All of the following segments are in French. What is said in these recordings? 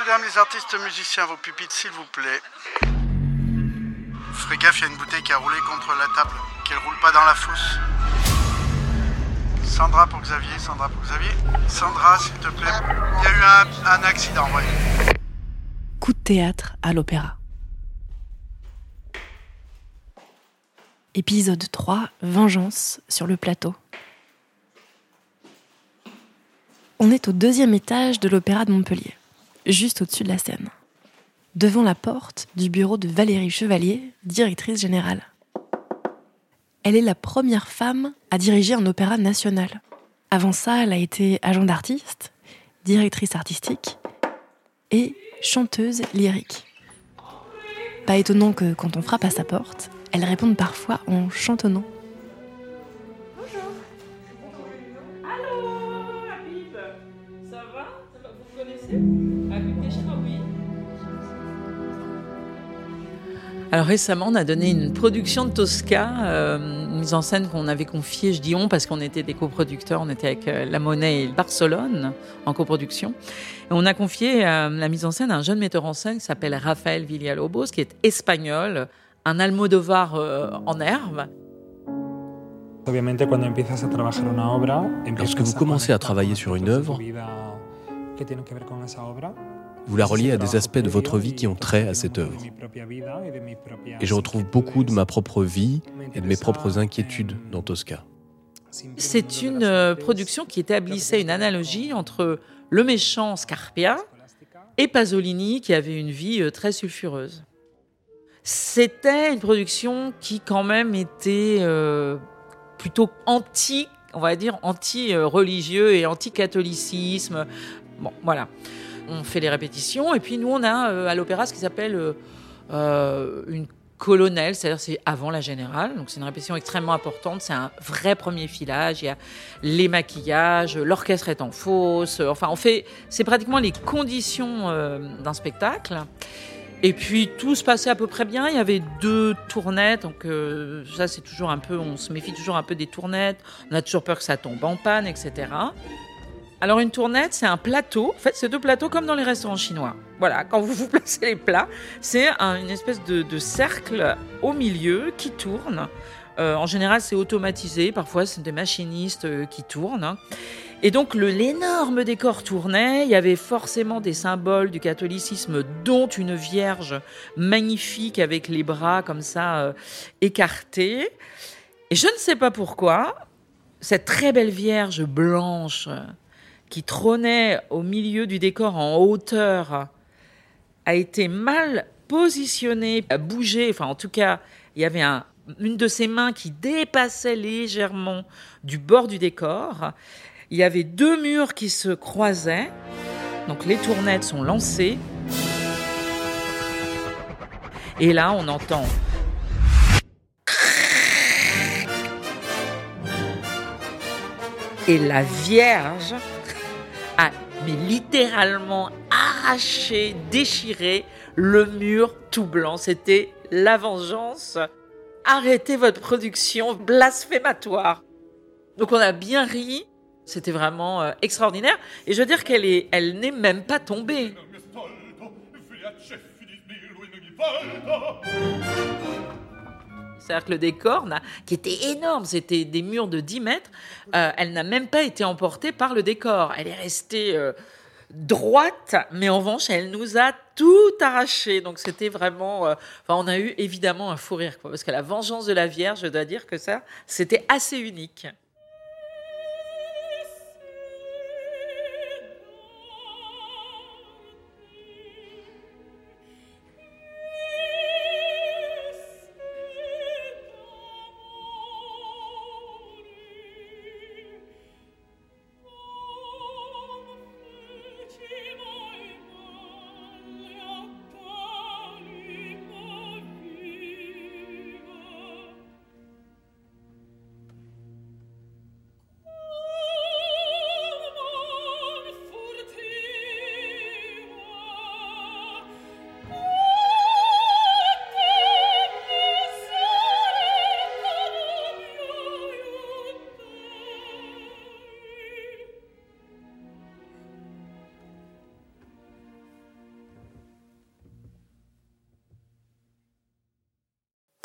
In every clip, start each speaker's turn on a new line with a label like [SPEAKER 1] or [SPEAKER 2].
[SPEAKER 1] Messieurs, dames, les artistes musiciens, vos pupitres, s'il vous plaît. Ferez gaffe, il y a une bouteille qui a roulé contre la table. Qu'elle roule pas dans la fosse. Sandra pour Xavier, Sandra pour Xavier. Sandra, s'il te plaît. Il y a eu un, accident, ouais.
[SPEAKER 2] Coup de théâtre à l'opéra. Épisode 3, Vengeance sur le plateau. On est au deuxième étage de l'Opéra de Montpellier, juste au-dessus de la scène, devant la porte du bureau de Valérie Chevalier, directrice générale. Elle est la première femme à diriger un opéra national. Avant ça, elle a été agent d'artiste, directrice artistique et chanteuse lyrique. Pas étonnant que quand on frappe à sa porte, elle réponde parfois en chantonnant.
[SPEAKER 3] Alors récemment, on a donné une production de Tosca, euh, une mise en scène qu'on avait confiée, je dis on parce qu'on était des coproducteurs, on était avec euh, La Monnaie et Barcelone en coproduction. Et on a confié euh, la mise en scène à un jeune metteur en scène qui s'appelle Rafael Villalobos, qui est espagnol, un Almodovar en herbe.
[SPEAKER 4] Lorsque vous commencez à travailler sur une œuvre, vous la reliez à des aspects de votre vie qui ont trait à cette œuvre. Et je retrouve beaucoup de ma propre vie et de mes propres inquiétudes dans Tosca.
[SPEAKER 3] C'est une euh, production qui établissait une analogie entre le méchant Scarpia et Pasolini qui avait une vie euh, très sulfureuse. C'était une production qui quand même était euh, plutôt anti, on va dire anti-religieux et anti-catholicisme. Bon, voilà on fait les répétitions. Et puis nous, on a euh, à l'opéra ce qui s'appelle euh, euh, une colonelle, c'est-à-dire c'est avant la générale, donc c'est une répétition extrêmement importante, c'est un vrai premier filage, il y a les maquillages, l'orchestre est en fausse, enfin on fait, c'est pratiquement les conditions d'un spectacle. Et puis tout se passait à peu près bien. Il y avait deux tournettes, donc ça c'est toujours un peu, on se méfie toujours un peu des tournettes. On a toujours peur que ça tombe en panne, etc. Alors une tournette, c'est un plateau. En fait, c'est deux plateaux comme dans les restaurants chinois. Voilà, quand vous vous placez les plats, c'est une espèce de, cercle au milieu qui tourne. Euh, en général, c'est automatisé. Parfois, c'est des machinistes euh, qui tournent. Et donc, l'énorme décor tournait. Il y avait forcément des symboles du catholicisme, dont une vierge magnifique avec les bras comme ça euh, écartés. Et je ne sais pas pourquoi, cette très belle vierge blanche qui trônait au milieu du décor en hauteur a été mal positionné, a bougé, enfin en tout cas, il y avait une de ses mains qui dépassait légèrement du bord du décor. Il y avait deux murs qui se croisaient. Donc les tournettes sont lancées. Et là, on entend et la Vierge mais littéralement arraché, déchiré le mur tout blanc. C'était la vengeance. Arrêtez votre production blasphématoire. Donc on a bien ri. C'était vraiment euh, extraordinaire. Et je veux dire qu'elle est, elle n'est même pas tombée. C'est-à-dire que le décor, qui était énorme, c'était des murs de 10 mètres, euh, elle n'a même pas été emportée par le décor. Elle est restée euh, droite, mais en revanche, elle nous a tout arraché. Donc c'était vraiment... Euh, enfin, on a eu évidemment un fou rire, parce que la vengeance de la Vierge, je dois dire que ça, c'était assez unique.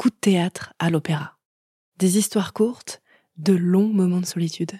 [SPEAKER 2] De théâtre à l'opéra. Des histoires courtes, de longs moments de solitude.